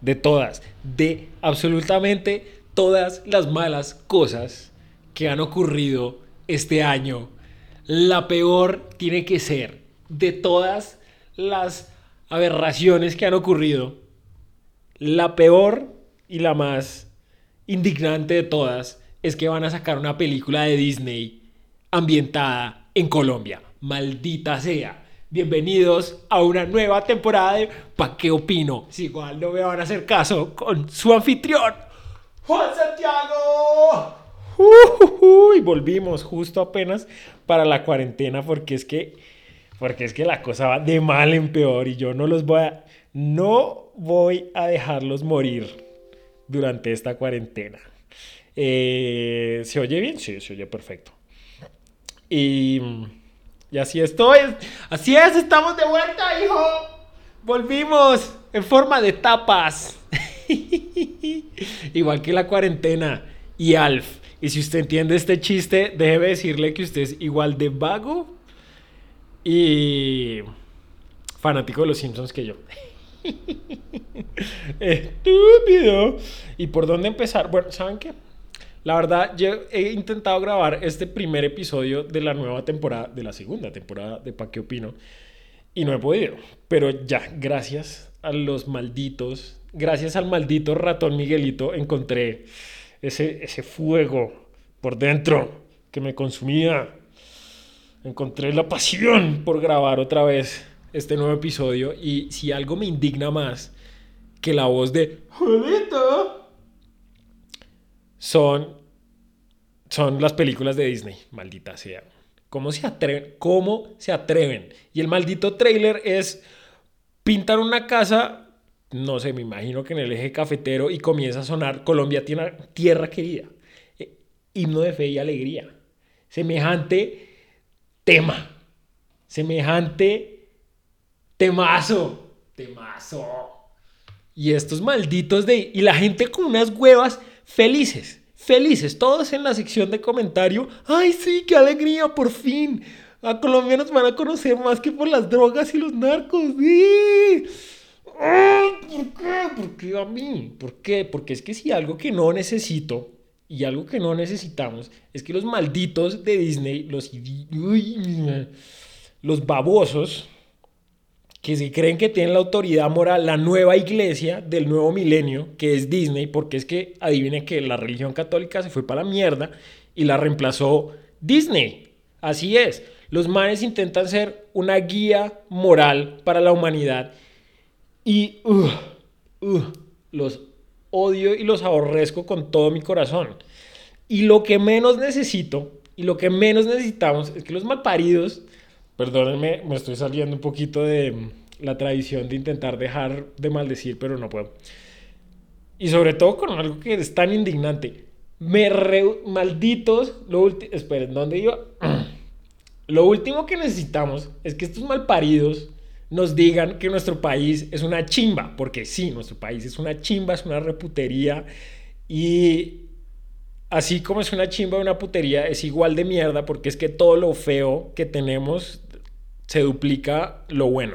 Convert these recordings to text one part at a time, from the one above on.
de todas, de absolutamente todas las malas cosas que han ocurrido este año, la peor tiene que ser de todas las aberraciones que han ocurrido, la peor y la más indignante de todas es que van a sacar una película de Disney ambientada en Colombia. Maldita sea. Bienvenidos a una nueva temporada de ¿Pa qué opino? Si igual no me van a hacer caso con su anfitrión, Juan Santiago. y volvimos justo apenas para la cuarentena porque es que porque es que la cosa va de mal en peor y yo no los voy a no voy a dejarlos morir durante esta cuarentena. Eh, ¿Se oye bien? Sí, se oye perfecto. Y, y así estoy. Así es, estamos de vuelta, hijo. Volvimos en forma de tapas. Igual que la cuarentena y Alf. Y si usted entiende este chiste, déjeme decirle que usted es igual de vago y fanático de los Simpsons que yo. Estúpido. ¿Y por dónde empezar? Bueno, ¿saben qué? La verdad, yo he intentado grabar este primer episodio de la nueva temporada, de la segunda temporada de Pa' qué opino, y no he podido. Pero ya, gracias a los malditos, gracias al maldito ratón Miguelito, encontré ese, ese fuego por dentro que me consumía. Encontré la pasión por grabar otra vez este nuevo episodio y si algo me indigna más que la voz de Jolito son, son las películas de Disney, maldita sea. ¿Cómo se atreven? ¿Cómo se atreven? Y el maldito trailer es pintar una casa, no sé, me imagino que en el eje cafetero y comienza a sonar Colombia tiene tierra querida. Eh, himno de fe y alegría. Semejante tema. Semejante Temazo. Temazo. Y estos malditos de... Y la gente con unas huevas felices. Felices. Todos en la sección de comentario. Ay, sí, qué alegría, por fin. A Colombia nos van a conocer más que por las drogas y los narcos. ¿Por qué? ¿Por qué a mí? ¿Por qué? Porque es que si algo que no necesito y algo que no necesitamos es que los malditos de Disney, los, los babosos, que si creen que tienen la autoridad moral, la nueva iglesia del nuevo milenio, que es Disney, porque es que adivinen que la religión católica se fue para la mierda y la reemplazó Disney. Así es, los manes intentan ser una guía moral para la humanidad y uh, uh, los odio y los aborrezco con todo mi corazón. Y lo que menos necesito y lo que menos necesitamos es que los malparidos Perdónenme, me estoy saliendo un poquito de la tradición de intentar dejar de maldecir, pero no puedo. Y sobre todo con algo que es tan indignante. Me malditos, lo esperen, ¿dónde iba? lo último que necesitamos es que estos malparidos nos digan que nuestro país es una chimba, porque sí, nuestro país es una chimba, es una reputería y así como es una chimba, una putería, es igual de mierda porque es que todo lo feo que tenemos se duplica lo bueno.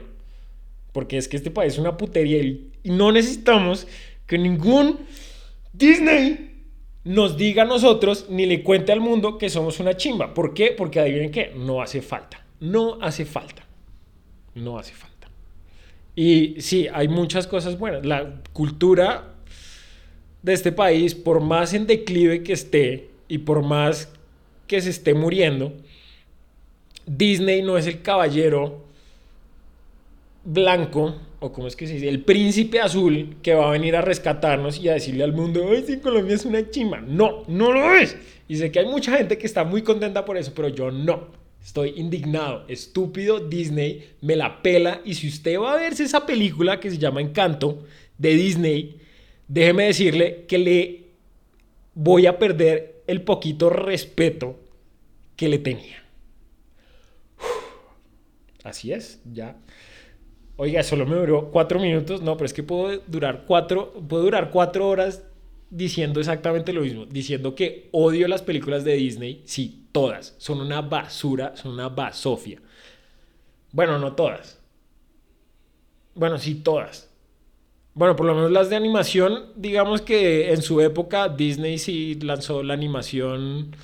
Porque es que este país es una putería y, no necesitamos que ningún Disney nos diga a nosotros ni le cuente al mundo que somos una chimba. ¿Por qué? Porque adivinen qué, no hace falta. No hace falta. No hace falta. Y sí, hay muchas cosas buenas. La cultura de este país, por más en declive que esté y por más que se esté muriendo, Disney no es el caballero blanco, o como es que se dice, el príncipe azul que va a venir a rescatarnos y a decirle al mundo, ay, sí, Colombia es una chima. No, no lo es. Y sé que hay mucha gente que está muy contenta por eso, pero yo no. Estoy indignado. Estúpido Disney me la pela. Y si usted va a verse esa película que se llama Encanto de Disney, déjeme decirle que le voy a perder el poquito respeto que le tenía. Así es, ya. Oiga, solo me duró cuatro minutos. No, pero es que puedo durar cuatro, puedo durar cuatro horas diciendo exactamente lo mismo. Diciendo que odio las películas de Disney. Sí, todas. Son una basura, son una basofia. Bueno, no todas. Bueno, sí, todas. Bueno, por lo menos las de animación, digamos que en su época Disney sí lanzó la animación,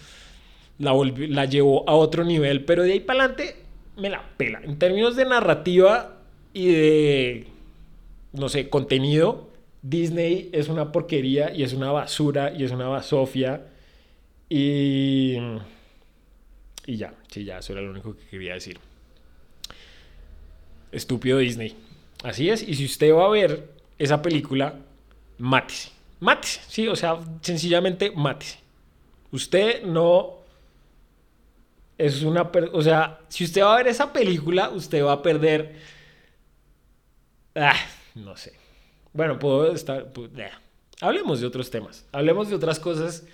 la, la llevó a otro nivel, pero de ahí para adelante me la pela. En términos de narrativa y de, no sé, contenido, Disney es una porquería y es una basura y es una basofia. Y, y ya, sí, ya, eso era lo único que quería decir. Estúpido Disney. Así es, y si usted va a ver esa película, mátese. Mátese, sí, o sea, sencillamente mátese. Usted no es una, o sea, si usted va a ver esa película, usted va a perder ah, no sé. Bueno, puedo estar Hablemos de otros temas. Hablemos de otras cosas,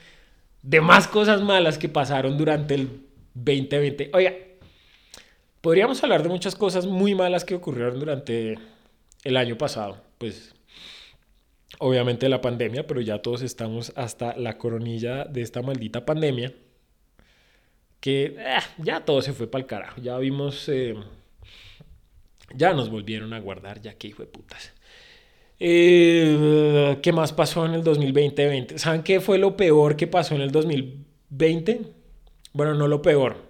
de más cosas malas que pasaron durante el 2020. Oiga, podríamos hablar de muchas cosas muy malas que ocurrieron durante el año pasado. Pues obviamente la pandemia, pero ya todos estamos hasta la coronilla de esta maldita pandemia. Que eh, ya todo se fue para el carajo. Ya vimos, eh, ya nos volvieron a guardar, ya que hijo de putas. Eh, ¿Qué más pasó en el 2020? ¿Saben qué fue lo peor que pasó en el 2020? Bueno, no lo peor.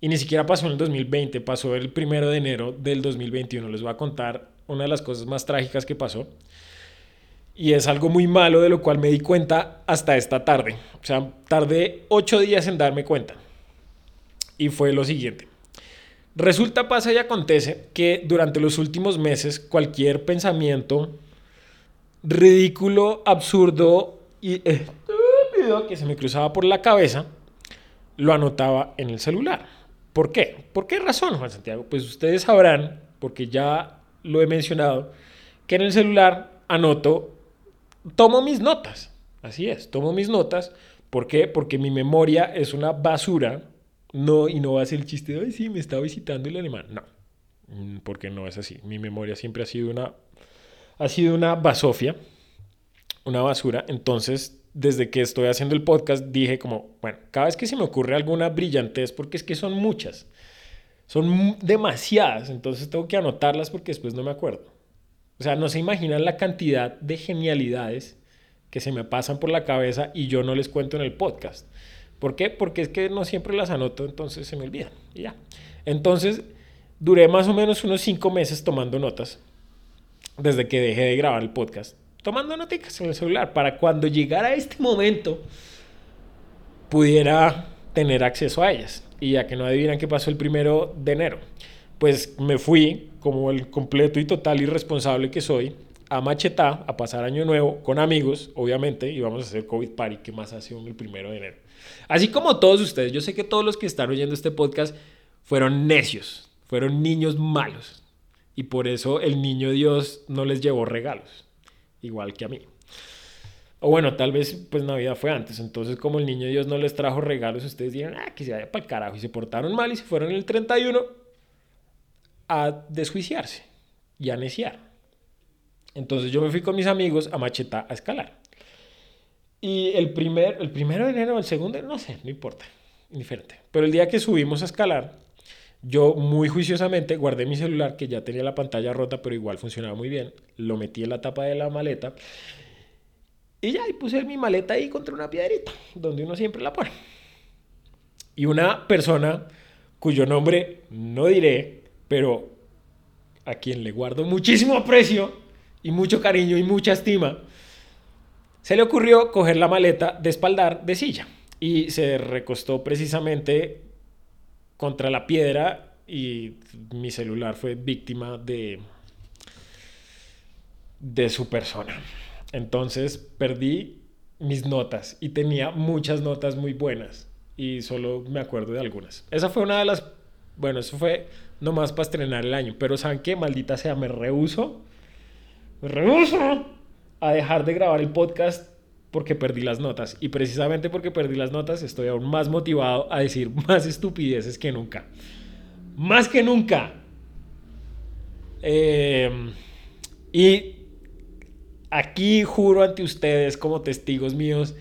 Y ni siquiera pasó en el 2020, pasó el primero de enero del 2021. Les voy a contar una de las cosas más trágicas que pasó. Y es algo muy malo de lo cual me di cuenta hasta esta tarde. O sea, tardé ocho días en darme cuenta. Y fue lo siguiente. Resulta, pasa y acontece que durante los últimos meses cualquier pensamiento ridículo, absurdo y estúpido que se me cruzaba por la cabeza, lo anotaba en el celular. ¿Por qué? ¿Por qué razón, Juan Santiago? Pues ustedes sabrán, porque ya lo he mencionado, que en el celular anoto, tomo mis notas. Así es, tomo mis notas. ¿Por qué? Porque mi memoria es una basura. No, y no va a ser el chiste de, ay, sí, me está visitando el animal. No, mm, porque no es así. Mi memoria siempre ha sido una ha sido una basofia, una basura. Entonces, desde que estoy haciendo el podcast, dije como, bueno, cada vez que se me ocurre alguna brillantez, porque es que son muchas, son demasiadas, entonces tengo que anotarlas porque después no me acuerdo. O sea, no se imaginan la cantidad de genialidades que se me pasan por la cabeza y yo no les cuento en el podcast. ¿Por qué? Porque es que no siempre las anoto, entonces se me olvidan. Y ya. Entonces, duré más o menos unos cinco meses tomando notas desde que dejé de grabar el podcast, tomando notitas en el celular para cuando llegara este momento pudiera tener acceso a ellas. Y ya que no adivinan qué pasó el primero de enero, pues me fui como el completo y total irresponsable que soy a Machetá a pasar año nuevo con amigos, obviamente, y vamos a hacer COVID Party, que más hace el primero de enero. Así como todos ustedes, yo sé que todos los que están oyendo este podcast fueron necios, fueron niños malos, y por eso el niño Dios no les llevó regalos, igual que a mí. O bueno, tal vez pues Navidad fue antes, entonces como el niño Dios no les trajo regalos, ustedes dijeron, ah, que se vaya para el carajo y se portaron mal y se fueron el 31 a desjuiciarse y a neciar. Entonces yo me fui con mis amigos a Macheta a escalar. Y el, primer, el primero de enero, el segundo, no sé, no importa, indiferente. Pero el día que subimos a escalar, yo muy juiciosamente guardé mi celular, que ya tenía la pantalla rota, pero igual funcionaba muy bien. Lo metí en la tapa de la maleta. Y ya, y puse mi maleta ahí contra una piedrita, donde uno siempre la pone. Y una persona cuyo nombre no diré, pero a quien le guardo muchísimo aprecio y mucho cariño y mucha estima, se le ocurrió coger la maleta de espaldar de silla y se recostó precisamente contra la piedra y mi celular fue víctima de, de su persona. Entonces perdí mis notas y tenía muchas notas muy buenas y solo me acuerdo de algunas. Esa fue una de las, bueno, eso fue nomás para estrenar el año, pero ¿saben qué? Maldita sea, me rehuso, me rehuso a dejar de grabar el podcast porque perdí las notas. Y precisamente porque perdí las notas estoy aún más motivado a decir más estupideces que nunca. Más que nunca. Eh, y aquí juro ante ustedes como testigos míos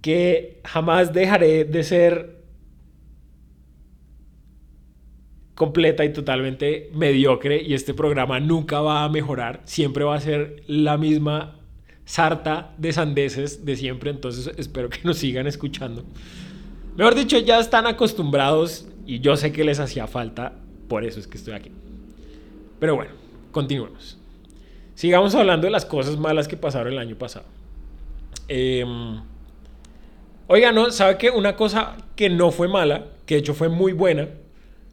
que jamás dejaré de ser completa y totalmente mediocre y este programa nunca va a mejorar, siempre va a ser la misma sarta de sandeces de siempre, entonces espero que nos sigan escuchando. Mejor dicho, ya están acostumbrados y yo sé que les hacía falta, por eso es que estoy aquí. Pero bueno, continuemos. Sigamos hablando de las cosas malas que pasaron el año pasado. Eh, oiga, no, ¿sabe qué? Una cosa que no fue mala, que de hecho fue muy buena,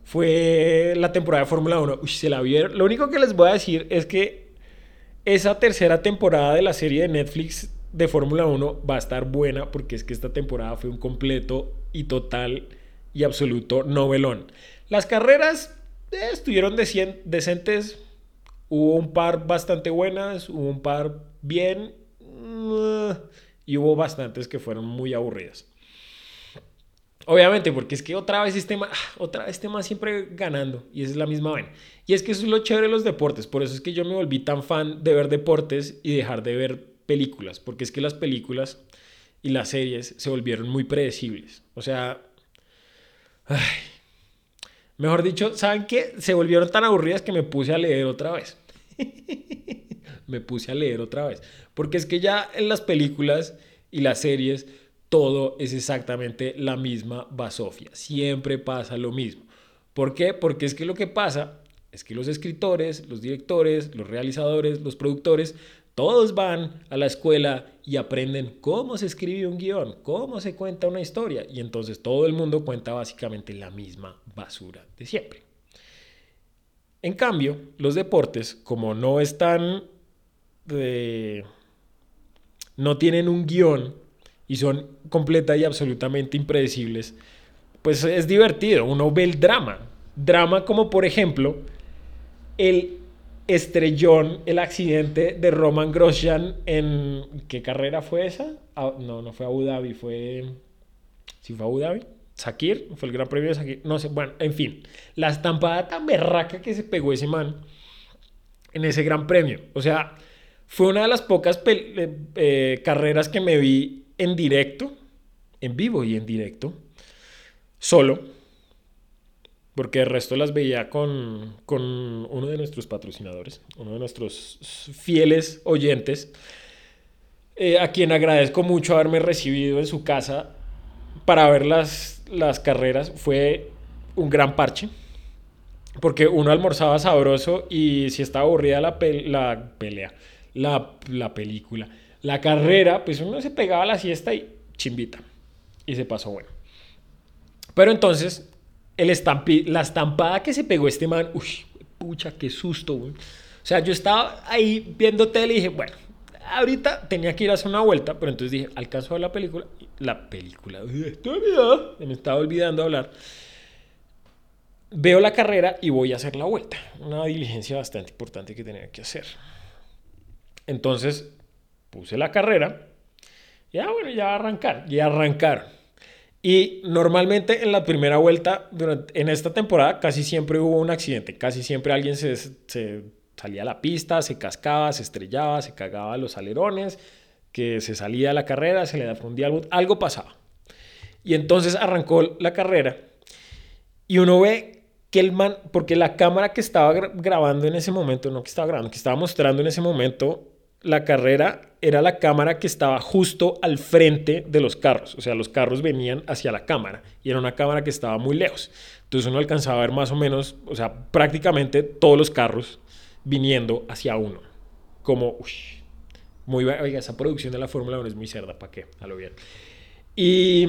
fue la temporada de Fórmula 1. Uy, se la vieron. Lo único que les voy a decir es que esa tercera temporada de la serie de Netflix de Fórmula 1 va a estar buena porque es que esta temporada fue un completo y total y absoluto novelón. Las carreras eh, estuvieron decentes, hubo un par bastante buenas, hubo un par bien mm, y hubo bastantes que fueron muy aburridas. Obviamente, porque es que otra vez este más, otra vez este más siempre ganando y es la misma vaina. Y es que eso es lo chévere de los deportes, por eso es que yo me volví tan fan de ver deportes y dejar de ver películas, porque es que las películas y las series se volvieron muy predecibles. O sea, mejor dicho, ¿saben qué? Se volvieron tan aburridas que me puse a leer otra vez. me puse a leer otra vez, porque es que ya en las películas y las series todo es exactamente la misma basofia. Siempre pasa lo mismo. ¿Por qué? Porque es que lo que pasa es que los escritores, los directores, los realizadores, los productores, todos van a la escuela y aprenden cómo se escribe un guion, cómo se cuenta una historia. Y entonces todo el mundo cuenta básicamente la misma basura de siempre. En cambio, los deportes, como no están... De... no tienen un guion y son completa y absolutamente impredecibles, pues es divertido. Uno ve el drama. Drama como por ejemplo el estrellón, el accidente de Roman Grosjean en... ¿Qué carrera fue esa? Ah, no, no fue Abu Dhabi, fue... ¿Sí fue Abu Dhabi? Sakir, fue el gran premio de Sakir, no sé, bueno, en fin, la estampada tan berraca que se pegó ese man en ese gran premio. O sea, fue una de las pocas eh, eh, carreras que me vi en directo, en vivo y en directo, solo, porque el resto las veía con, con uno de nuestros patrocinadores, uno de nuestros fieles oyentes, eh, a quien agradezco mucho haberme recibido en su casa para ver las, las carreras. Fue un gran parche, porque uno almorzaba sabroso y si estaba aburrida la, la pelea, la, la película la carrera, pues uno se pegaba a la siesta y chimbita. Y se pasó bueno. Pero entonces, el estampi, la estampada que se pegó este man, uy, pucha, qué susto, O sea, yo estaba ahí viendo tele y dije, bueno, ahorita tenía que ir a hacer una vuelta, pero entonces dije, alcanzo a ver la película. La película, me estaba olvidando hablar. Veo la carrera y voy a hacer la vuelta. Una diligencia bastante importante que tenía que hacer. Entonces, puse la carrera, ya ah, bueno, ya va a arrancar, y arrancar. Y normalmente en la primera vuelta, durante, en esta temporada, casi siempre hubo un accidente, casi siempre alguien se, se salía a la pista, se cascaba, se estrellaba, se cagaba los alerones, que se salía de la carrera, se le fundía algo, algo pasaba. Y entonces arrancó la carrera y uno ve que el man, porque la cámara que estaba grabando en ese momento, no que estaba grabando, que estaba mostrando en ese momento la carrera era la cámara que estaba justo al frente de los carros. O sea, los carros venían hacia la cámara y era una cámara que estaba muy lejos. Entonces uno alcanzaba a ver más o menos, o sea, prácticamente todos los carros viniendo hacia uno. Como, uy, muy, oiga, esa producción de la Fórmula 1 es muy cerda, ¿para qué? A lo bien. Y,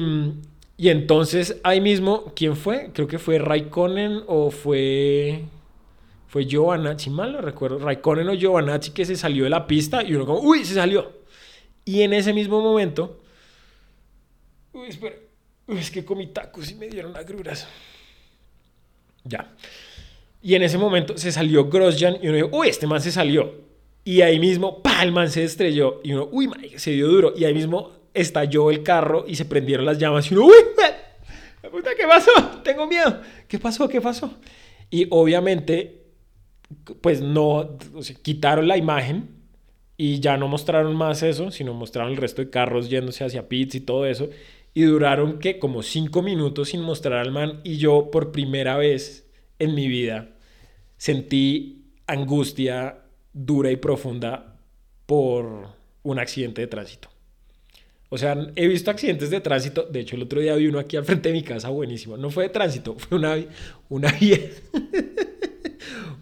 y entonces ahí mismo, ¿quién fue? Creo que fue Raikkonen o fue fue Giovanazzi, mal no recuerdo, Raikkonen o Giovanazzi que se salió de la pista y uno como, uy, se salió. Y en ese mismo momento, uy, espera, es que comí tacos y me dieron agruras. Ya. Y en ese momento se salió Grosjean y uno dijo, uy, este man se salió. Y ahí mismo, pa, el man se estrelló. Y uno, uy, man, se dio duro. Y ahí mismo estalló el carro y se prendieron las llamas. Y uno, uy, puta, ¿qué pasó? Tengo miedo. ¿Qué pasó? ¿Qué pasó? Y obviamente pues no, quitaron la imagen y ya no mostraron más eso, sino mostraron el resto de carros yéndose hacia pits y todo eso. Y duraron que como cinco minutos sin mostrar al man y yo por primera vez en mi vida sentí angustia dura y profunda por un accidente de tránsito. O sea, he visto accidentes de tránsito. De hecho, el otro día vi uno aquí al frente de mi casa, buenísimo. No fue de tránsito, fue una, una vieja.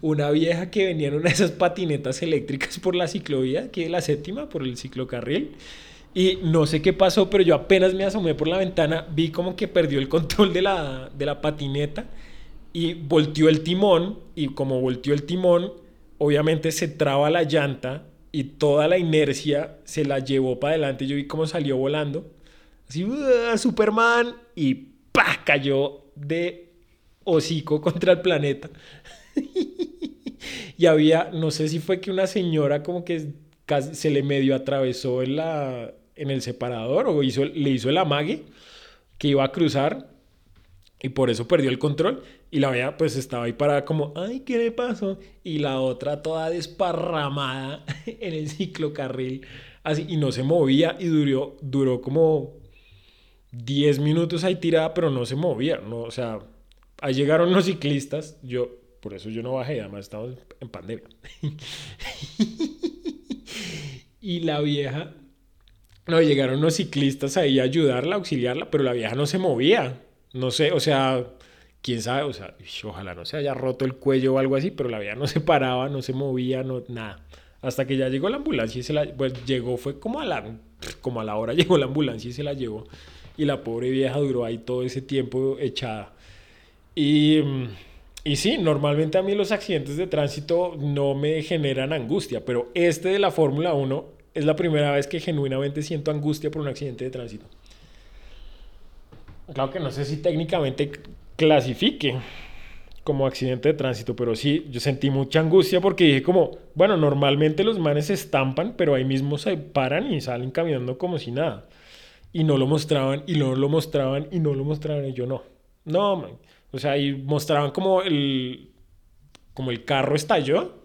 Una vieja que venía en una de esas patinetas eléctricas por la ciclovía, que es la séptima, por el ciclocarril. Y no sé qué pasó, pero yo apenas me asomé por la ventana, vi como que perdió el control de la, de la patineta y volteó el timón. Y como volteó el timón, obviamente se traba la llanta y toda la inercia se la llevó para adelante. Yo vi cómo salió volando. Así, Superman. Y ¡pah! cayó de hocico contra el planeta. y había, no sé si fue que una señora como que casi se le medio atravesó en, la, en el separador o hizo, le hizo el amague que iba a cruzar y por eso perdió el control. Y la veía pues estaba ahí parada como, ay, ¿qué le pasó? Y la otra toda desparramada en el ciclocarril, así, y no se movía y duró, duró como 10 minutos ahí tirada, pero no se movía, no, o sea, ahí llegaron los ciclistas, yo, por eso yo no bajé, además estamos en pandemia. y la vieja, no, llegaron los ciclistas ahí a ayudarla, a auxiliarla, pero la vieja no se movía. No sé, o sea, quién sabe, o sea, ojalá no se haya roto el cuello o algo así, pero la vieja no se paraba, no se movía, no, nada. Hasta que ya llegó la ambulancia y se la, pues llegó, fue como a la, como a la hora llegó la ambulancia y se la llevó. Y la pobre vieja duró ahí todo ese tiempo echada. Y, y sí, normalmente a mí los accidentes de tránsito no me generan angustia, pero este de la Fórmula 1 es la primera vez que genuinamente siento angustia por un accidente de tránsito. Claro que no sé si técnicamente clasifique como accidente de tránsito, pero sí, yo sentí mucha angustia porque dije como, bueno, normalmente los manes se estampan, pero ahí mismo se paran y salen caminando como si nada. Y no lo mostraban, y no lo mostraban, y no lo mostraban, y yo no. No, man. O sea, y mostraban como el, como el carro estalló.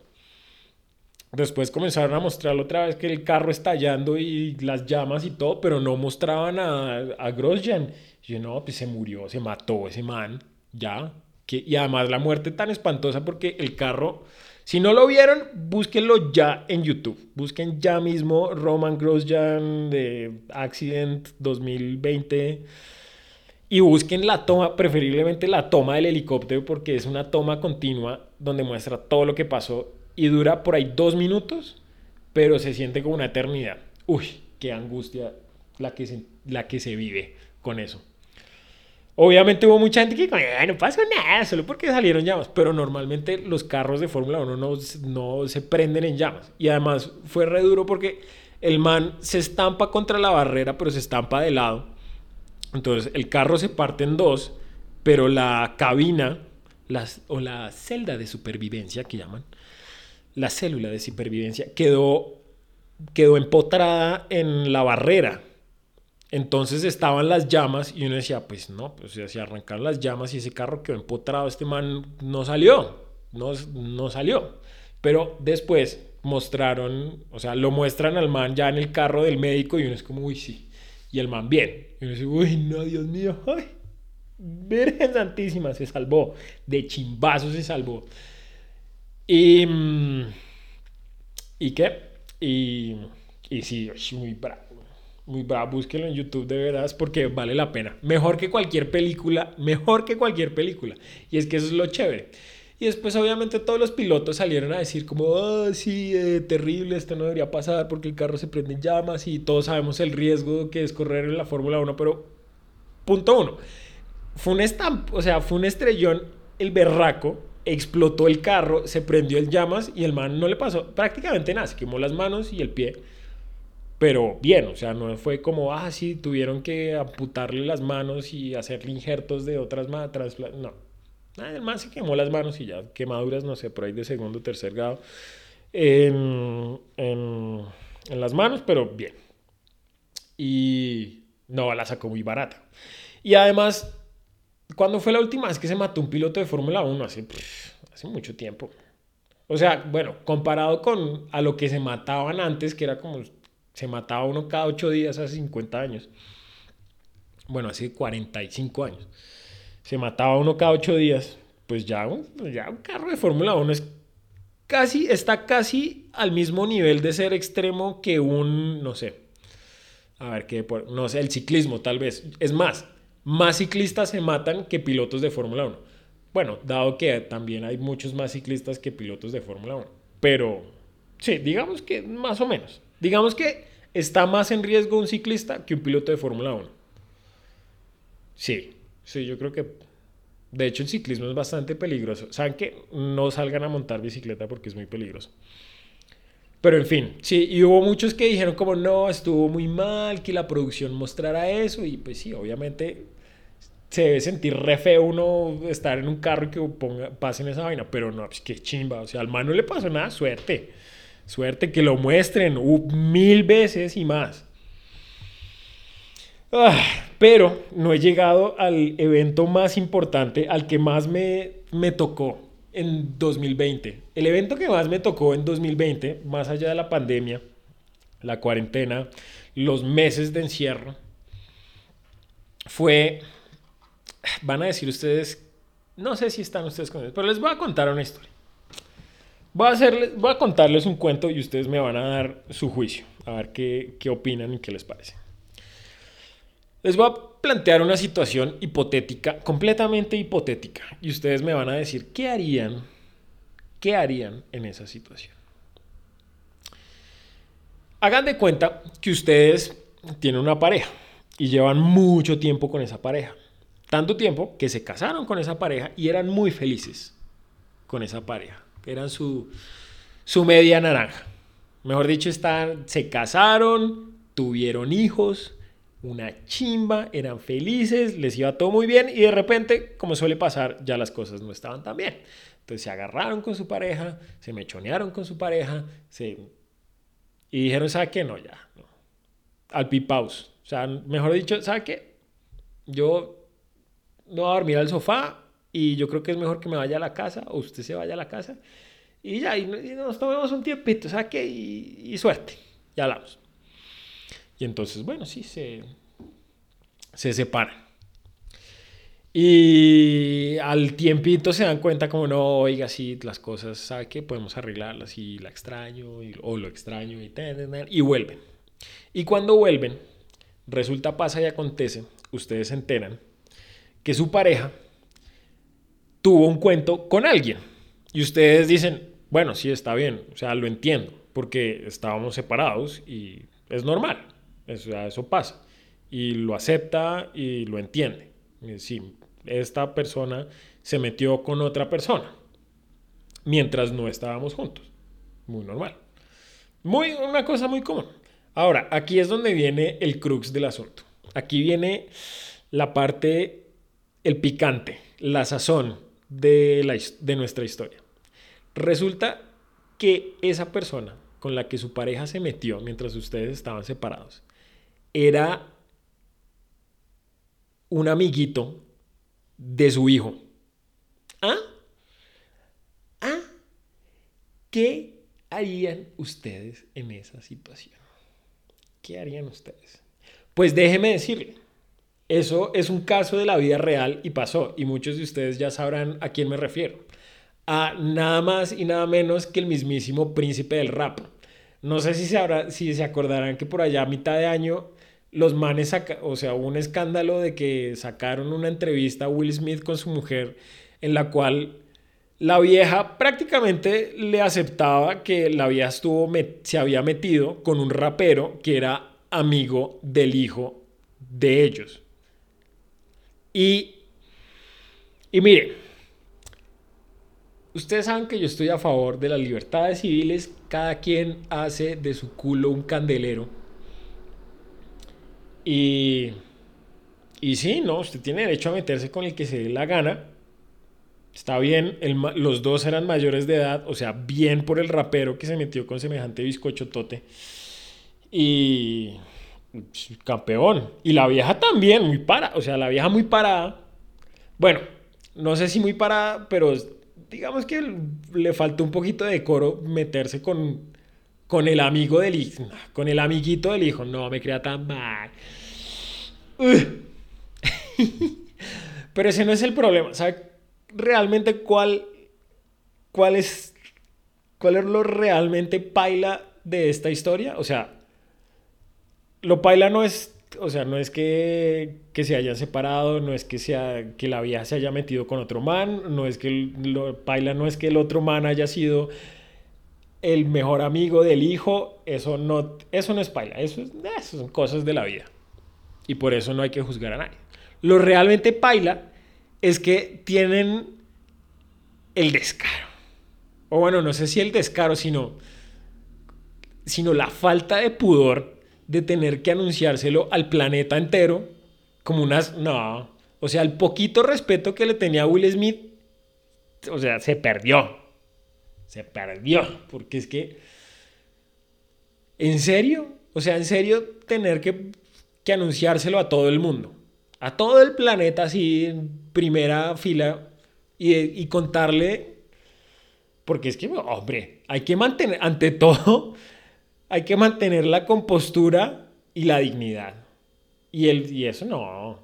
Después comenzaron a mostrarlo otra vez que el carro estallando y las llamas y todo, pero no mostraban a, a Grosjean. yo, no, pues se murió, se mató ese man, ya. Que, y además la muerte tan espantosa porque el carro, si no lo vieron, búsquenlo ya en YouTube. Busquen ya mismo Roman Grosjean de Accident 2020 y busquen la toma, preferiblemente la toma del helicóptero porque es una toma continua donde muestra todo lo que pasó y dura por ahí dos minutos, pero se siente como una eternidad. Uy, qué angustia la que se, la que se vive con eso. Obviamente hubo mucha gente que no pasó nada, solo porque salieron llamas, pero normalmente los carros de Fórmula 1 no, no se prenden en llamas. Y además fue re duro porque el man se estampa contra la barrera, pero se estampa de lado. Entonces el carro se parte en dos, pero la cabina o la celda de supervivencia que llaman, la célula de supervivencia quedó, quedó empotrada en la barrera. Entonces estaban las llamas y uno decía, pues no, pues si arrancaron las llamas y ese carro quedó empotrado, este man no salió, no, no salió. Pero después mostraron, o sea, lo muestran al man ya en el carro del médico y uno es como, uy, sí. Y el man bien. Y uno dice, uy, no, Dios mío, ay, Virgen Santísima, se salvó. De chimbazo se salvó. Y. Mm, ¿Y qué? Y, y sí, muy bravo muy bravo, búsquenlo en YouTube de verdad porque vale la pena. Mejor que cualquier película, mejor que cualquier película. Y es que eso es lo chévere. Y después obviamente todos los pilotos salieron a decir como, oh, sí, eh, terrible, esto no debería pasar porque el carro se prende en llamas y todos sabemos el riesgo que es correr en la Fórmula 1, pero punto uno, fue un estamp, o sea, fue un estrellón, el berraco, explotó el carro, se prendió en llamas y el man no le pasó prácticamente nada, se quemó las manos y el pie pero bien, o sea, no fue como, ah, sí, tuvieron que amputarle las manos y hacerle injertos de otras manos, no. Además se quemó las manos y ya quemaduras, no sé, por ahí de segundo tercer grado en, en, las manos, pero bien. Y no, la sacó muy barata. Y además, ¿cuándo fue la última vez que se mató un piloto de Fórmula 1? Hace, hace mucho tiempo. O sea, bueno, comparado con a lo que se mataban antes, que era como se mataba uno cada ocho días hace 50 años. Bueno, hace 45 años. Se mataba uno cada ocho días. pues ya un, ya un carro de Fórmula 1 es casi, está casi al mismo nivel de ser extremo que un, no sé, a ver qué, no sé, el ciclismo tal vez. Es más, más ciclistas se matan que pilotos de Fórmula 1. Bueno, dado que también hay muchos más ciclistas que pilotos de Fórmula 1. Pero, sí, digamos que más o menos. Digamos que está más en riesgo un ciclista que un piloto de Fórmula 1. Sí, sí, yo creo que... De hecho, el ciclismo es bastante peligroso. ¿Saben que No salgan a montar bicicleta porque es muy peligroso. Pero en fin, sí, y hubo muchos que dijeron como no, estuvo muy mal, que la producción mostrara eso, y pues sí, obviamente se debe sentir re feo uno estar en un carro y que ponga, pasen esa vaina, pero no, pues qué chimba, o sea, al man no le pasó nada, suerte, suerte que lo muestren mil veces y más. Ah, pero no he llegado al evento más importante, al que más me, me tocó en 2020. El evento que más me tocó en 2020, más allá de la pandemia, la cuarentena, los meses de encierro, fue, van a decir ustedes, no sé si están ustedes con eso, pero les voy a contar una historia. Voy a, hacerles, voy a contarles un cuento y ustedes me van a dar su juicio, a ver qué, qué opinan y qué les parece. Les voy a plantear una situación hipotética, completamente hipotética, y ustedes me van a decir qué harían, qué harían en esa situación. Hagan de cuenta que ustedes tienen una pareja y llevan mucho tiempo con esa pareja. Tanto tiempo que se casaron con esa pareja y eran muy felices con esa pareja. Eran su, su media naranja. Mejor dicho, están, se casaron, tuvieron hijos, una chimba, eran felices, les iba todo muy bien y de repente, como suele pasar, ya las cosas no estaban tan bien. Entonces se agarraron con su pareja, se mechonearon con su pareja, se... y dijeron, ¿sabe qué? No, ya, al pipaus. O sea, mejor dicho, ¿sabe qué? Yo no voy a dormir al sofá y yo creo que es mejor que me vaya a la casa o usted se vaya a la casa y ya, y, nos tomemos un tiempito, ¿sabe qué? Y, y suerte, ya hablamos. Y entonces, bueno, sí, se, se separan. Y al tiempito se dan cuenta como no, oiga, sí, las cosas, ¿sabe qué? Podemos arreglarlas y la extraño o lo extraño y, y vuelven. Y cuando vuelven, resulta, pasa y acontece, ustedes se enteran que su pareja tuvo un cuento con alguien. Y ustedes dicen, bueno, sí, está bien, o sea, lo entiendo, porque estábamos separados y es normal. Eso, pasa. Y lo acepta y lo entiende. Sí, esta persona se metió con otra persona mientras no estábamos juntos. Muy normal. Muy, una cosa muy común. Ahora, aquí es donde viene el crux del asunto. Aquí viene la parte, el picante, la sazón de, la, de nuestra historia. Resulta que esa persona con la que su pareja se metió mientras ustedes estaban separados era un amiguito de su hijo. ¿Ah? ¿Ah? ¿Qué harían ustedes en esa situación? ¿Qué harían ustedes? Pues déjeme decirle, eso es un caso de la vida real y pasó, y muchos de ustedes ya sabrán a quién me refiero. A nada más y nada menos que el mismísimo príncipe del rap. No sé si se, si se acordarán que por allá a mitad de año los manes, o sea, un escándalo de que sacaron una entrevista a Will Smith con su mujer en la cual la vieja prácticamente le aceptaba que la vieja estuvo se había metido con un rapero que era amigo del hijo de ellos. Y, y mire, ustedes saben que yo estoy a favor de las libertades civiles, cada quien hace de su culo un candelero y, y sí, no, usted tiene derecho a meterse con el que se dé la gana. Está bien, los dos eran mayores de edad, o sea, bien por el rapero que se metió con semejante bizcocho tote. Y campeón. Y la vieja también, muy para, o sea, la vieja muy parada. Bueno, no sé si muy parada, pero digamos que le faltó un poquito de decoro meterse con con el amigo del hijo, con el amiguito del hijo, no me crea tan mal. Pero ese no es el problema, ¿sabe? realmente cuál, cuál es, cuál es lo realmente paila de esta historia. O sea, lo paila no es, o sea, no es que, que se hayan separado, no es que, sea, que la vieja se haya metido con otro man, no es que lo paila no es que el otro man haya sido el mejor amigo del hijo, eso no, eso no es paila, eso, eso son cosas de la vida. Y por eso no hay que juzgar a nadie. Lo realmente paila es que tienen el descaro. O bueno, no sé si el descaro, sino, sino la falta de pudor de tener que anunciárselo al planeta entero como unas... No, o sea, el poquito respeto que le tenía a Will Smith, o sea, se perdió. Se perdió. Porque es que... ¿En serio? O sea, en serio tener que, que anunciárselo a todo el mundo. A todo el planeta así en primera fila y, y contarle... Porque es que, hombre, hay que mantener, ante todo, hay que mantener la compostura y la dignidad. Y, el, y eso no.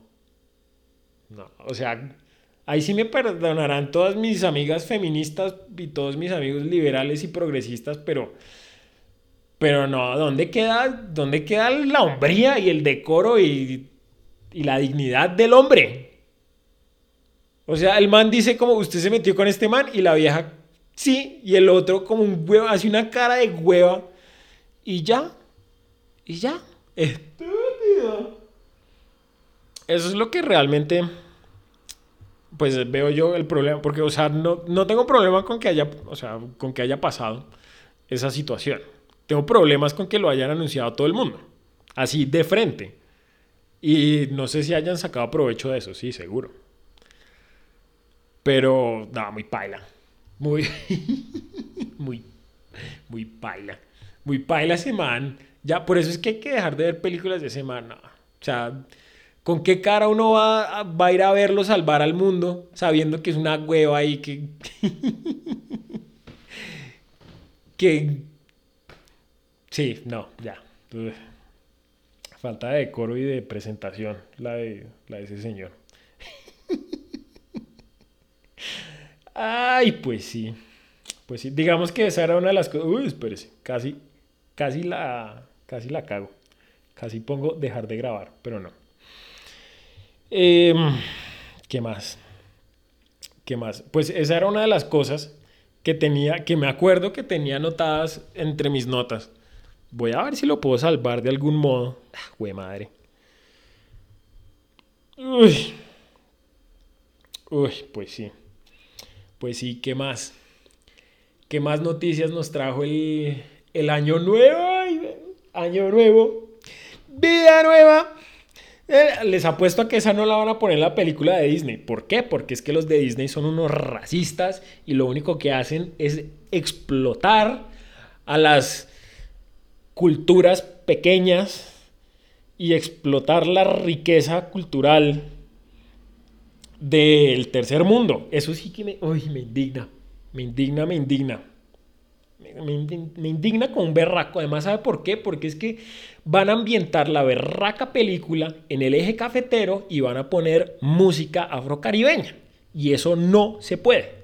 No, o sea, ahí sí me perdonarán todas mis amigas feministas y todos mis amigos liberales y progresistas, pero, pero no, ¿dónde queda, dónde queda la hombría y el decoro y, y la dignidad del hombre? O sea, el man dice como usted se metió con este man y la vieja sí, y el otro como un huevo, hace una cara de hueva y ya. Y ya. Estúpido. Eso es lo que realmente. Pues veo yo el problema. Porque, o sea, no, no tengo problema con que haya. O sea, con que haya pasado esa situación. Tengo problemas con que lo hayan anunciado a todo el mundo. Así de frente. Y no sé si hayan sacado provecho de eso, sí, seguro. Pero, no, muy paila. Muy. muy. Muy paila muy paila ese man. Ya, por eso es que hay que dejar de ver películas de ese man. O sea, ¿con qué cara uno va va a ir a verlo salvar al mundo sabiendo que es una hueva ahí que... que... Sí, no, ya. Falta de decoro y de presentación la de, la de ese señor. Ay, pues sí. Pues sí, digamos que esa era una de las cosas. Uy, espérese, casi Casi la, casi la cago. Casi pongo dejar de grabar, pero no. Em, ¿Qué más? ¿Qué más? Pues esa era una de las cosas que tenía, que me acuerdo que tenía anotadas entre mis notas. Voy a ver si lo puedo salvar de algún modo. Ah, madre. Uy. Uy, pues sí. Pues sí, ¿qué más? ¿Qué más noticias nos trajo el, el año nuevo, año nuevo, vida nueva. Eh, les apuesto a que esa no la van a poner en la película de Disney. ¿Por qué? Porque es que los de Disney son unos racistas y lo único que hacen es explotar a las culturas pequeñas y explotar la riqueza cultural del tercer mundo. Eso sí que me, me indigna, me indigna, me indigna me, indigna con un berraco. Además, ¿sabe por qué? Porque es que van a ambientar la berraca película en el eje cafetero y van a poner música afrocaribeña. Y eso no se puede.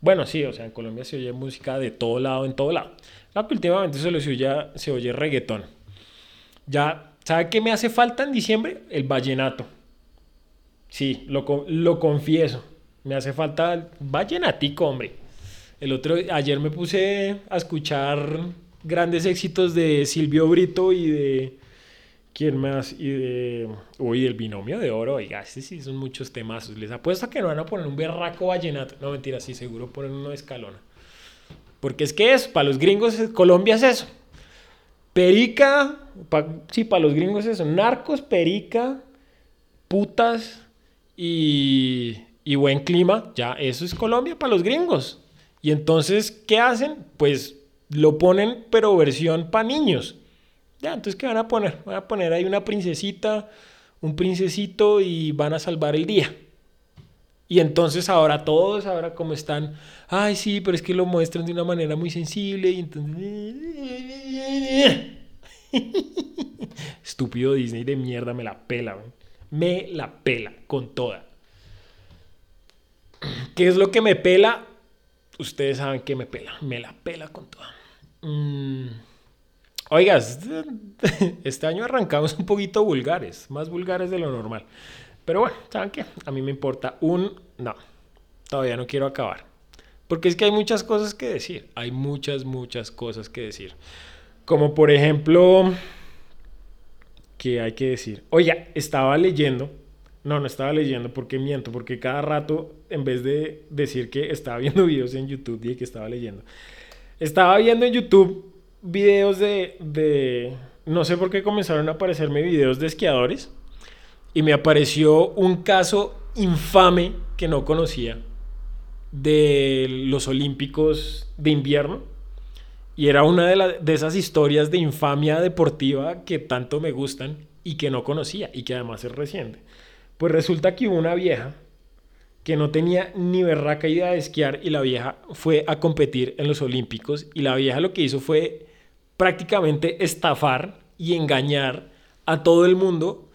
Bueno, sí, o sea, en Colombia se oye música de todo lado, en todo lado. La que últimamente se, oye, se oye reggaetón. Ya, ¿sabe qué me hace falta en diciembre? El vallenato. Sí, lo, lo confieso. Me hace falta el vallenatico, hombre. El otro, ayer me puse a escuchar grandes éxitos de Silvio Brito y de. ¿Quién más? Y de. Uy, el binomio de oro. Oiga, este sí son muchos temazos. Les apuesto a que no van a poner un berraco vallenato. No, mentira, sí, seguro ponen uno de escalona. Porque es que es, para los gringos, Colombia es eso. Perica, sí, para los gringos es eso. Narcos, perica, putas y, y buen clima. Ya, eso es Colombia para los gringos. Y entonces, ¿qué hacen? Pues lo ponen, pero versión para niños. Ya, entonces, ¿qué van a poner? Van a poner ahí una princesita, un princesito y van a salvar el día. Y entonces ahora todos, ahora como están, ay sí, pero es que lo muestran de una manera muy sensible y entonces... Estúpido Disney de mierda, me la pela, me la pela con toda. ¿Qué es lo que me pela? Ustedes saben que me pela. Me la pela con todo. Mm. Oigas, este año arrancamos un poquito vulgares, más vulgares de lo normal. Pero bueno, ¿saben qué? A mí me importa un... No, todavía no quiero acabar. Porque es que hay muchas cosas que decir. Hay muchas, muchas cosas que decir. Como por ejemplo, ¿qué hay que decir? Oye, estaba leyendo. No, no estaba leyendo porque miento, porque cada rato, en vez de decir que estaba viendo videos en YouTube, dije que estaba leyendo. Estaba viendo en YouTube videos de, de... No sé por qué comenzaron a aparecerme videos de esquiadores. Y me apareció un caso infame que no conocía de los Olímpicos de invierno. Y era una de, de esas historias de infamia deportiva que tanto me gustan y que no conocía y que además es reciente. Pues resulta que hubo una vieja que no tenía ni berraca idea de esquiar y la vieja fue a competir en los Olímpicos y la vieja lo que hizo fue prácticamente estafar y engañar a todo el mundo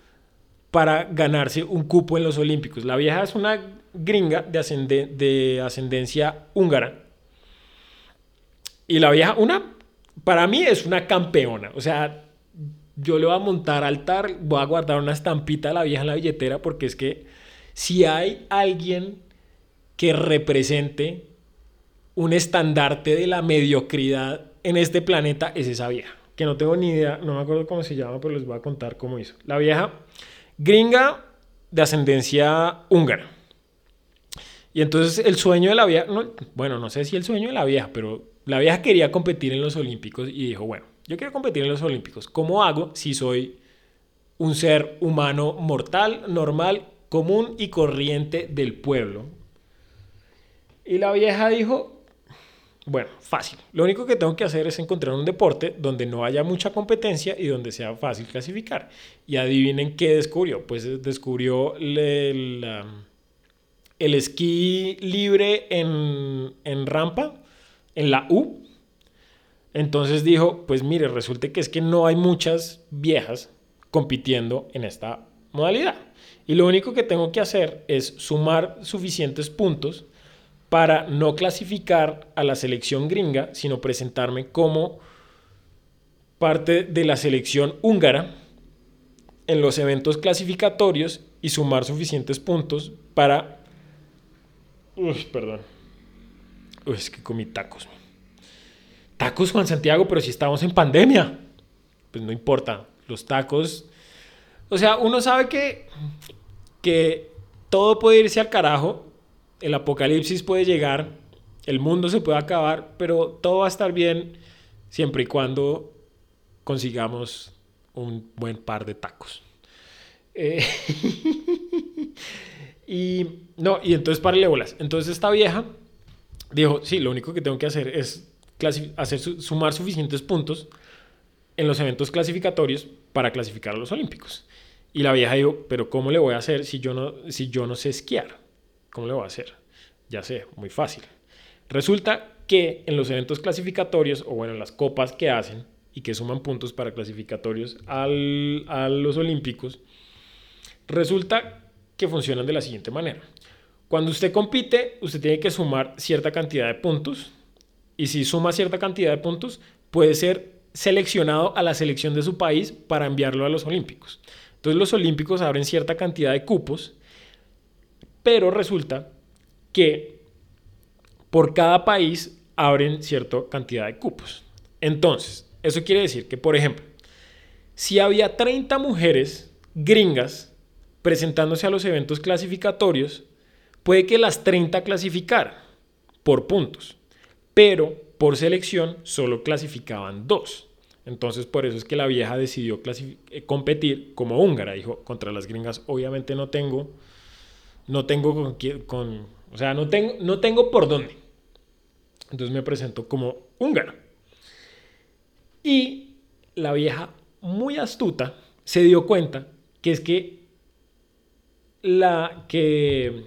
para ganarse un cupo en los Olímpicos. La vieja es una gringa de, de ascendencia húngara. Y la vieja, una, para mí es una campeona. O sea, yo le voy a montar altar, voy a guardar una estampita de la vieja en la billetera porque es que si hay alguien que represente un estandarte de la mediocridad en este planeta, es esa vieja. Que no tengo ni idea, no me acuerdo cómo se llama, pero les voy a contar cómo hizo. La vieja, gringa de ascendencia húngara. Y entonces el sueño de la vieja, bueno, no sé si el sueño de la vieja, pero la vieja quería competir en los Olímpicos y dijo, bueno, yo quiero competir en los Olímpicos. ¿Cómo hago si soy un ser humano mortal, normal, común y corriente del pueblo? Y la vieja dijo, bueno, fácil. Lo único que tengo que hacer es encontrar un deporte donde no haya mucha competencia y donde sea fácil clasificar. Y adivinen qué descubrió. Pues descubrió la el esquí libre en, rampa, en la U. Entonces dijo, pues mire, resulta que es que no hay muchas viejas compitiendo en esta modalidad. Y lo único que tengo que hacer es sumar suficientes puntos para no clasificar a la selección gringa, sino presentarme como parte de la selección húngara en los eventos clasificatorios y sumar suficientes puntos para Uy, perdón. Uy, es que comí tacos. Tacos, Juan Santiago, pero si estamos en pandemia. Pues no importa. Los tacos. O sea, uno sabe que, que todo puede irse al carajo. El apocalipsis puede llegar. El mundo se puede acabar. Pero todo va a estar bien siempre y cuando consigamos un buen par de tacos. Eh, Y no, y entonces para bolas. Entonces esta vieja dijo, sí, lo único que tengo que hacer es hacer sumar suficientes puntos en los eventos clasificatorios para clasificar a los Olímpicos. Y la vieja dijo, pero ¿cómo le voy a hacer si yo no, si yo no sé esquiar? ¿Cómo le voy a hacer? Ya sé, muy fácil. Resulta que en los eventos clasificatorios, o bueno, en las copas que hacen y que suman puntos para clasificatorios al, a los Olímpicos, resulta que funcionan de la siguiente manera. Cuando usted compite, usted tiene que sumar cierta cantidad de puntos y si suma cierta cantidad de puntos, puede ser seleccionado a la selección de su país para enviarlo a los Olímpicos. Entonces los Olímpicos abren cierta cantidad de cupos, pero resulta que por cada país abren cierta cantidad de cupos. Entonces, eso quiere decir que, por ejemplo, si había 30 mujeres gringas presentándose a los eventos clasificatorios, puede que las 30 clasificaran por puntos, pero por selección solo clasificaban dos. Entonces por eso es que la vieja decidió eh, competir como húngara. Dijo, contra las gringas obviamente no tengo, no tengo con, o sea, no tengo, no tengo por dónde. Entonces me presento como húngara. Y la vieja, muy astuta, se dio cuenta que es que la que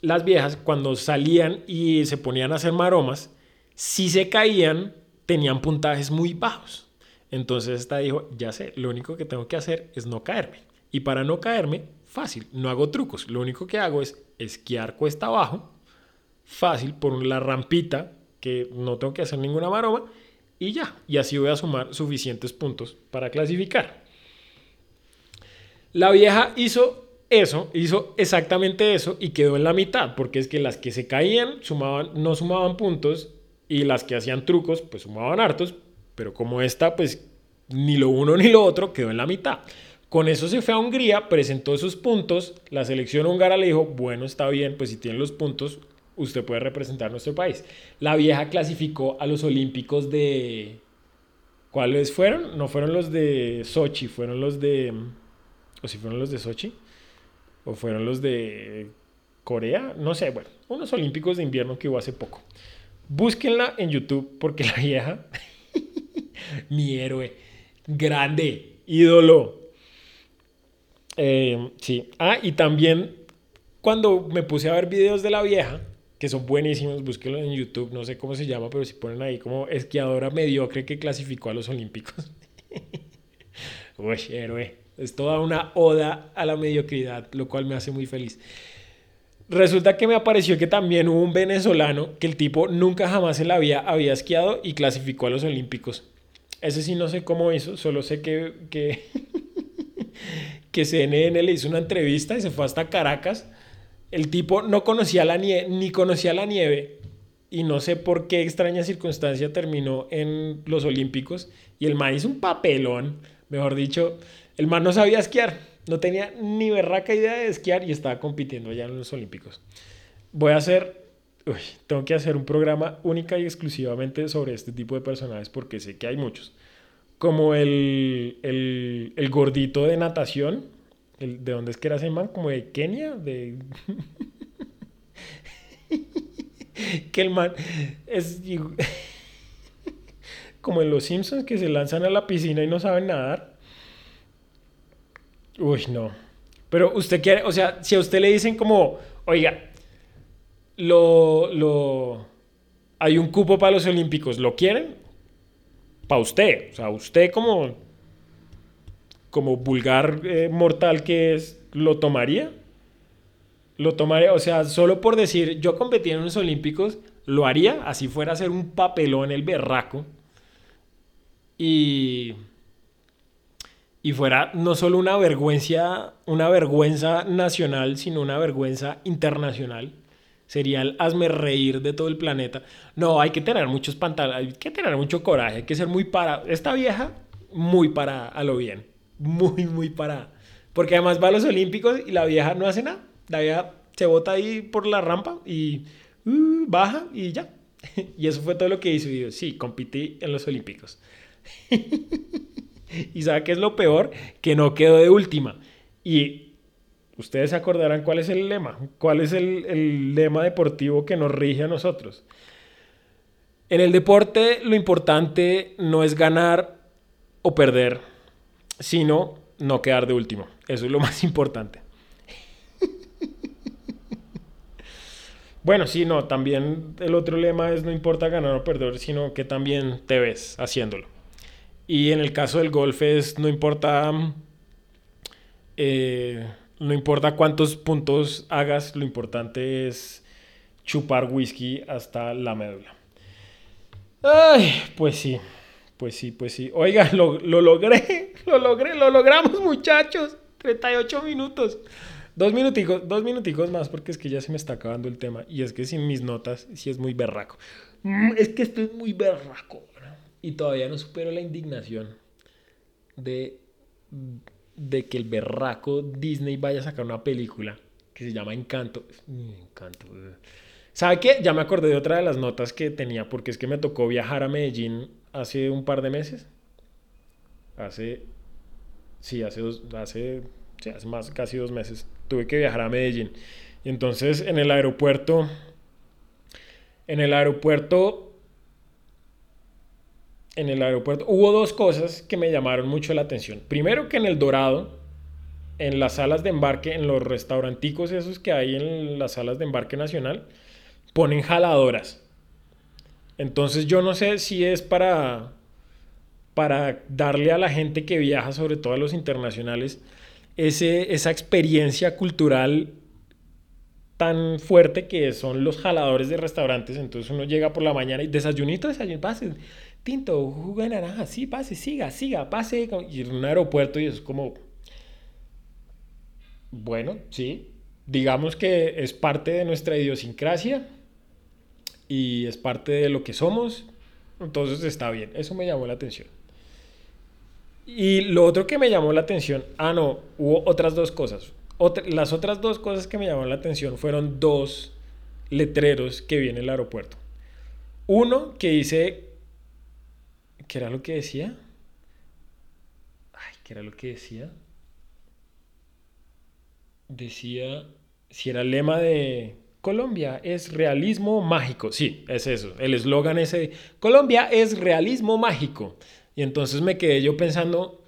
las viejas cuando salían y se ponían a hacer maromas, si se caían, tenían puntajes muy bajos. Entonces esta dijo, ya sé, lo único que tengo que hacer es no caerme. Y para no caerme, fácil, no hago trucos. Lo único que hago es esquiar cuesta abajo fácil por la rampita, que no tengo que hacer ninguna maroma, y ya. Y así voy a sumar suficientes puntos para clasificar. La vieja hizo eso, hizo exactamente eso y quedó en la mitad, porque es que las que se caían sumaban, no sumaban puntos y las que hacían trucos pues sumaban hartos, pero como esta pues ni lo uno ni lo otro quedó en la mitad. Con eso se fue a Hungría, presentó esos puntos, la selección húngara le dijo, bueno, está bien, pues si tienen los puntos, usted puede representar nuestro país. La vieja clasificó a los Olímpicos de... ¿Cuáles fueron? No fueron los de Sochi, fueron los de... ¿O si fueron los de Sochi? ¿O fueron los de Corea? No sé, bueno, unos Olímpicos de invierno que hubo hace poco. Búsquenla en YouTube porque la vieja, mi héroe, grande, ídolo. Eh, sí. Ah, y también cuando me puse a ver videos de la vieja, que son buenísimos, búsquenlo en YouTube, no sé cómo se llama, pero si ponen ahí como esquiadora mediocre que clasificó a los Olímpicos. Uy, héroe. Es toda una oda a la mediocridad, lo cual me hace muy feliz. Resulta que me apareció que también hubo un venezolano que el tipo nunca jamás en la vida había esquiado y clasificó a los Olímpicos. Ese sí no sé cómo hizo, solo sé que, que, que CNN le hizo una entrevista y se fue hasta Caracas el tipo no conocía la nieve, ni conocía la nieve, y no sé por qué extraña circunstancia terminó en los Olímpicos, y el man hizo un papelón, mejor dicho, el man no sabía esquiar, no tenía ni berraca idea de esquiar y estaba compitiendo allá en los Olímpicos. Voy a hacer, tengo que hacer un programa única y exclusivamente sobre este tipo de personajes porque sé que hay muchos. Como el, el, el gordito de natación, ¿De dónde es que era ese man? ¿Como de Kenia? De... que el man es como en los Simpsons que se lanzan a la piscina y no saben nadar. Uy, no. Pero usted quiere, o sea, si a usted le dicen como, oiga, lo, lo, hay un cupo para los Olímpicos, ¿lo quieren? Para usted, o sea, usted como como vulgar eh, mortal que es, ¿lo tomaría? Lo tomaría, o sea, solo por decir, yo competí en los Olímpicos, lo haría, así fuera a ser un papelón el berraco. Y, y fuera no solo una vergüenza, una vergüenza nacional, sino una vergüenza internacional. Sería el hazme reír de todo el planeta. No, hay que tener muchos pantalones, hay que tener mucho coraje, hay que ser muy para. Esta vieja, muy para a lo bien muy, muy parada. Porque además va a los Olímpicos y la vieja no hace nada. La vieja se bota ahí por la rampa y uh, baja y ya. y eso fue todo lo que hizo. Y yo, sí, competí en los Olímpicos. y sabe qué es lo peor? Que no quedó de última. Y ustedes se acordarán cuál es el lema. ¿Cuál es el, lema deportivo que nos rige a nosotros? En el deporte lo importante no es ganar o perder, sino no quedar de último. Eso es lo más importante. bueno, sí, no, también el otro lema es no importa ganar o perder, sino que también te ves haciéndolo. Y en el caso del golf es no importa, eh, no importa cuántos puntos hagas, lo importante es chupar whisky hasta la médula. Ay, pues sí. Pues sí, pues sí. Oiga, lo, logré, lo logré, lo logramos muchachos. 38 minutos. Dos minuticos, dos minuticos más porque es que ya se me está acabando el tema. Y es que sin mis notas, sí es muy berraco. Mm, es que esto es muy berraco. Y todavía no supero la indignación de, de que el berraco Disney vaya a sacar una película que se llama Encanto. Encanto. ¿Sabe qué? Ya me acordé de otra de las notas que tenía porque es que me tocó viajar a Medellín hace un par de meses. Hace. Sí, hace dos. Hace. Sí, hace más, casi dos meses. Tuve que viajar a Medellín. Y entonces en el aeropuerto. En el aeropuerto. En el aeropuerto hubo dos cosas que me llamaron mucho la atención. Primero que en el Dorado, en las salas de embarque, en los restauranticos esos que hay en las salas de embarque nacional, ponen jaladoras. Entonces yo no sé si es para, para darle a la gente que viaja, sobre todo a los internacionales, ese, esa experiencia cultural tan fuerte que son los jaladores de restaurantes. Entonces uno llega por la mañana y desayunito, desayuno, pase, tinto, jugo de naranja, sí, pase, siga, siga, pase. Y en un aeropuerto y es como, bueno, sí, digamos que es parte de nuestra idiosincrasia y es parte de lo que somos. Entonces está bien, eso me llamó la atención. Y lo otro que me llamó la atención, ah, no, hubo otras dos cosas. las otras dos cosas que me llamaron la atención fueron dos letreros que vi en el aeropuerto. Uno que dice, ¿qué era lo que decía? Ay, ¿qué era lo que decía? Decía, si era el lema de Colombia es realismo mágico. Sí, es eso. El eslogan ese, Colombia es realismo mágico. Y entonces me quedé yo pensando,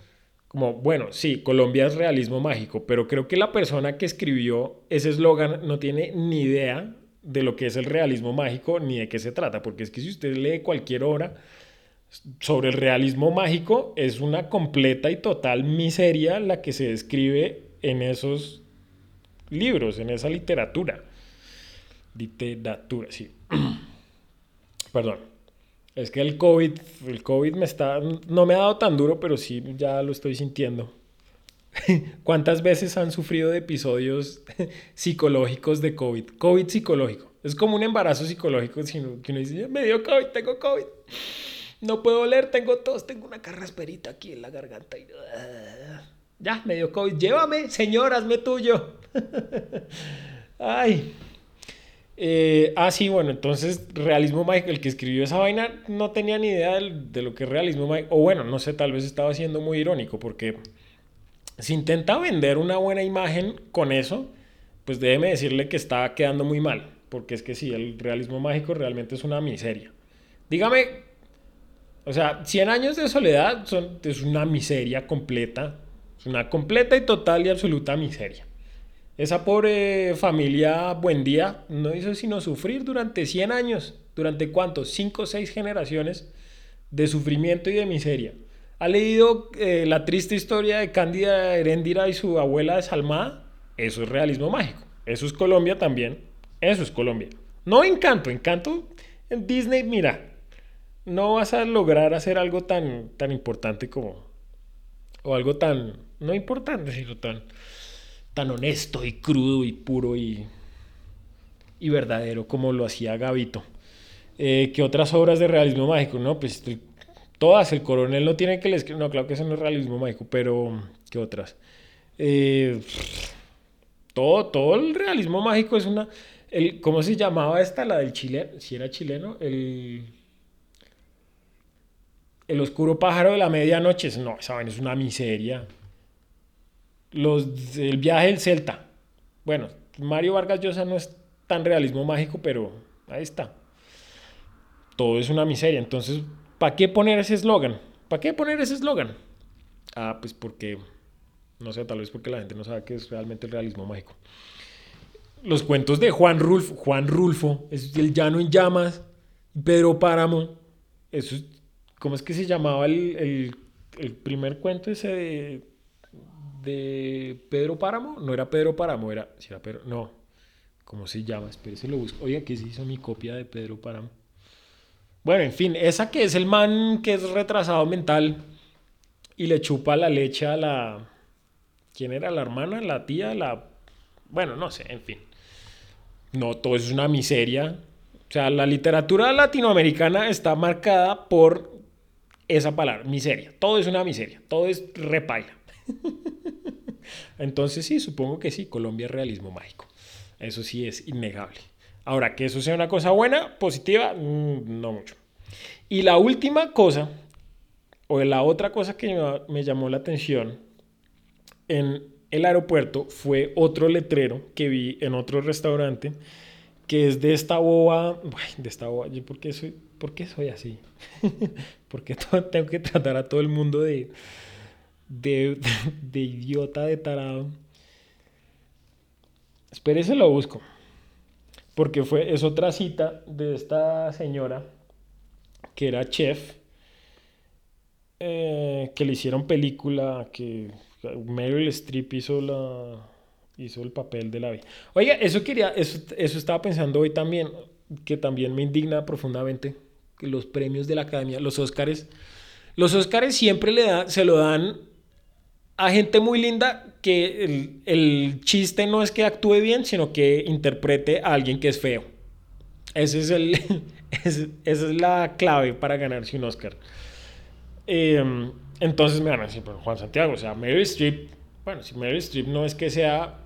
como, bueno, sí, Colombia es realismo mágico, pero creo que la persona que escribió ese eslogan no tiene ni idea de lo que es el realismo mágico ni de qué se trata, porque es que si usted lee cualquier obra sobre el realismo mágico, es una completa y total miseria la que se describe en esos libros, en esa literatura. Literatura, sí. Perdón. Es que el COVID, el COVID me está, no me ha dado tan duro, pero sí ya lo estoy sintiendo. ¿Cuántas veces han sufrido episodios psicológicos de COVID? COVID psicológico. Es como un embarazo psicológico, sino uno dice, me dio COVID, tengo COVID. No puedo oler, tengo tos, tengo una carrasperita aquí en la garganta. Y... Ya, me dio COVID. Llévame, señor, hazme tuyo. Ay. Eh, ah, sí, bueno, entonces realismo mágico, el que escribió esa vaina no tenía ni idea de, lo que es realismo mágico, o bueno, no sé, tal vez estaba siendo muy irónico, porque si intenta vender una buena imagen con eso, pues déjeme decirle que está quedando muy mal, porque es que sí, el realismo mágico realmente es una miseria. Dígame, o sea, 100 años de soledad son, es una miseria completa, es una completa y total y absoluta miseria. Esa pobre familia Buen Día no hizo sino sufrir durante 100 años. ¿Durante cuántos? 5 o 6 generaciones de sufrimiento y de miseria. ¿Ha leído eh, la triste historia de Cándida Heréndira y su abuela desalmada? Eso es realismo mágico. Eso es Colombia también. Eso es Colombia. No Encanto. Encanto en Disney, mira, no vas a lograr hacer algo tan, tan importante como... O algo tan... No importante, sino tan tan honesto y crudo y puro y, y verdadero como lo hacía Gavito. Eh, ¿Qué otras obras de realismo mágico? No, pues todas. El coronel no tiene que les No, claro que eso no es realismo mágico, pero ¿qué otras? Eh, todo, todo el realismo mágico es una. El, ¿Cómo se llamaba esta? La del chileno. Si era chileno, el. El oscuro pájaro de la medianoche. No, esa es una miseria. Los, el viaje del Celta. Bueno, Mario Vargas Llosa no es tan realismo mágico, pero ahí está. Todo es una miseria. Entonces, ¿para qué poner ese eslogan? ¿Para qué poner ese eslogan? Ah, pues porque, no sé, tal vez porque la gente no sabe qué es realmente el realismo mágico. Los cuentos de Juan Rulfo, Juan Rulfo, es el llano en llamas, Pedro Páramo, eso, ¿cómo es que se llamaba el, el, el primer cuento ese de de Pedro Páramo. No era Pedro Páramo, era. Si era Pedro. No. ¿Cómo se llama? Espérese, lo busco. Oiga, que se hizo mi copia de Pedro Páramo. Bueno, en fin, esa que es el man que es retrasado mental y le chupa la leche a la. ¿Quién era? ¿La hermana? ¿La tía? ¿La.? Bueno, no sé, en fin. No, todo es una miseria. O sea, la literatura latinoamericana está marcada por esa palabra, miseria. Todo es una miseria. Todo es repaila. Entonces sí, supongo que sí, Colombia es realismo mágico. Eso sí es innegable. Ahora, que eso sea una cosa buena, positiva, mm, no mucho. Y la última cosa, o la otra cosa que me llamó la atención en el aeropuerto fue otro letrero que vi en otro restaurante, que es de esta boba, de esta boba, ¿por qué soy, por qué soy así? porque tengo que tratar a todo el mundo de de, idiota, de tarado. Espérese, lo busco. Porque fue, es otra cita de esta señora que era chef, eh, que le hicieron película, que Meryl Streep hizo la, hizo el papel de la vida. Oiga, eso quería, eso, eso estaba pensando hoy también, que también me indigna profundamente, los premios de la academia, los Óscares, los Óscares siempre le da, se lo dan a gente muy linda que el, el, chiste no es que actúe bien, sino que interprete a alguien que es feo. Ese es el, esa es la clave para ganarse un Oscar. Eh, entonces me van a decir, Juan Santiago, o sea, Meryl Streep, bueno, si Meryl Streep no es que sea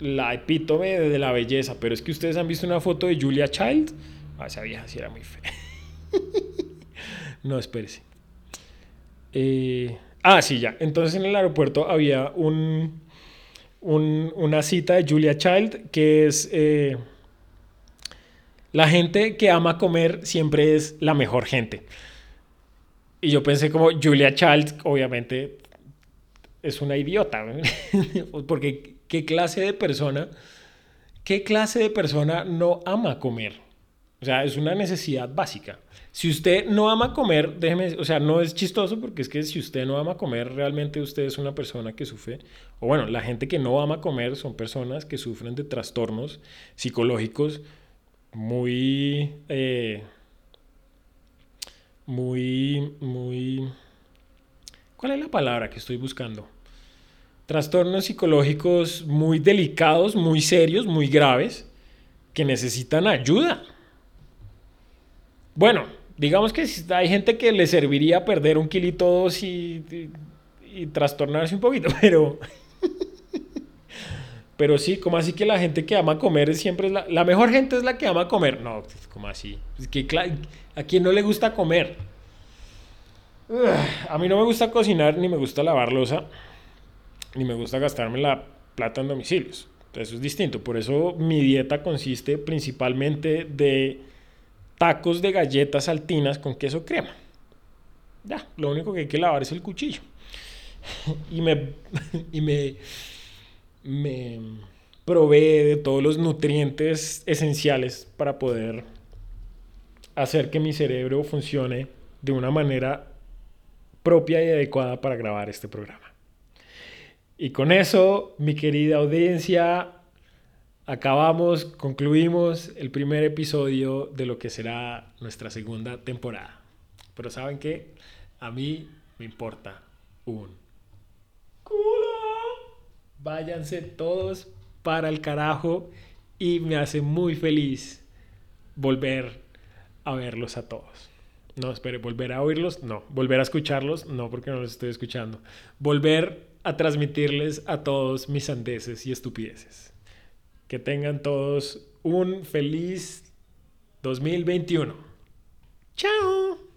la epítome de la belleza, pero es que ustedes han visto una foto de Julia Child. Ah, esa vieja sí era muy fea. no, espérese. Eh, ah, sí, ya. Entonces en el aeropuerto había un, un, una cita de Julia Child que es... Eh, la gente que ama comer siempre es la mejor gente. Y yo pensé como Julia Child, obviamente, es una idiota. Porque ¿qué clase de persona, qué clase de persona no ama comer? O sea, es una necesidad básica. Si usted no ama comer, déjeme, o sea, no es chistoso porque es que si usted no ama comer, realmente usted es una persona que sufre, o bueno, la gente que no ama comer son personas que sufren de trastornos psicológicos muy... Eh, muy, muy... ¿Cuál es la palabra que estoy buscando? Trastornos psicológicos muy delicados, muy serios, muy graves, que necesitan ayuda. Bueno, digamos que hay gente que le serviría perder un kilito dos y, y, trastornarse un poquito, pero... Pero sí, como así que la gente que ama comer siempre es la, la mejor gente es la que ama comer. No, como así. Que a quien no le gusta comer. A mí no me gusta cocinar ni me gusta lavar losa ni me gusta gastarme la plata en domicilios. Eso es distinto. Por eso mi dieta consiste principalmente de tacos de galletas saltinas con queso crema. Ya, lo único que hay que lavar es el cuchillo. y me, y me, me provee de todos los nutrientes esenciales para poder hacer que mi cerebro funcione de una manera propia y adecuada para grabar este programa. Y con eso, mi querida audiencia, acabamos, concluimos el primer episodio de lo que será nuestra segunda temporada. Pero ¿saben qué? A mí me importa un culo. Váyanse todos para el carajo y me hace muy feliz volver a verlos a todos. No, espere, volver a oírlos, no. Volver a escucharlos, no, porque no los estoy escuchando. Volver a transmitirles a todos mis sandeces y estupideces. Que tengan todos un feliz 2021. ¡Chao!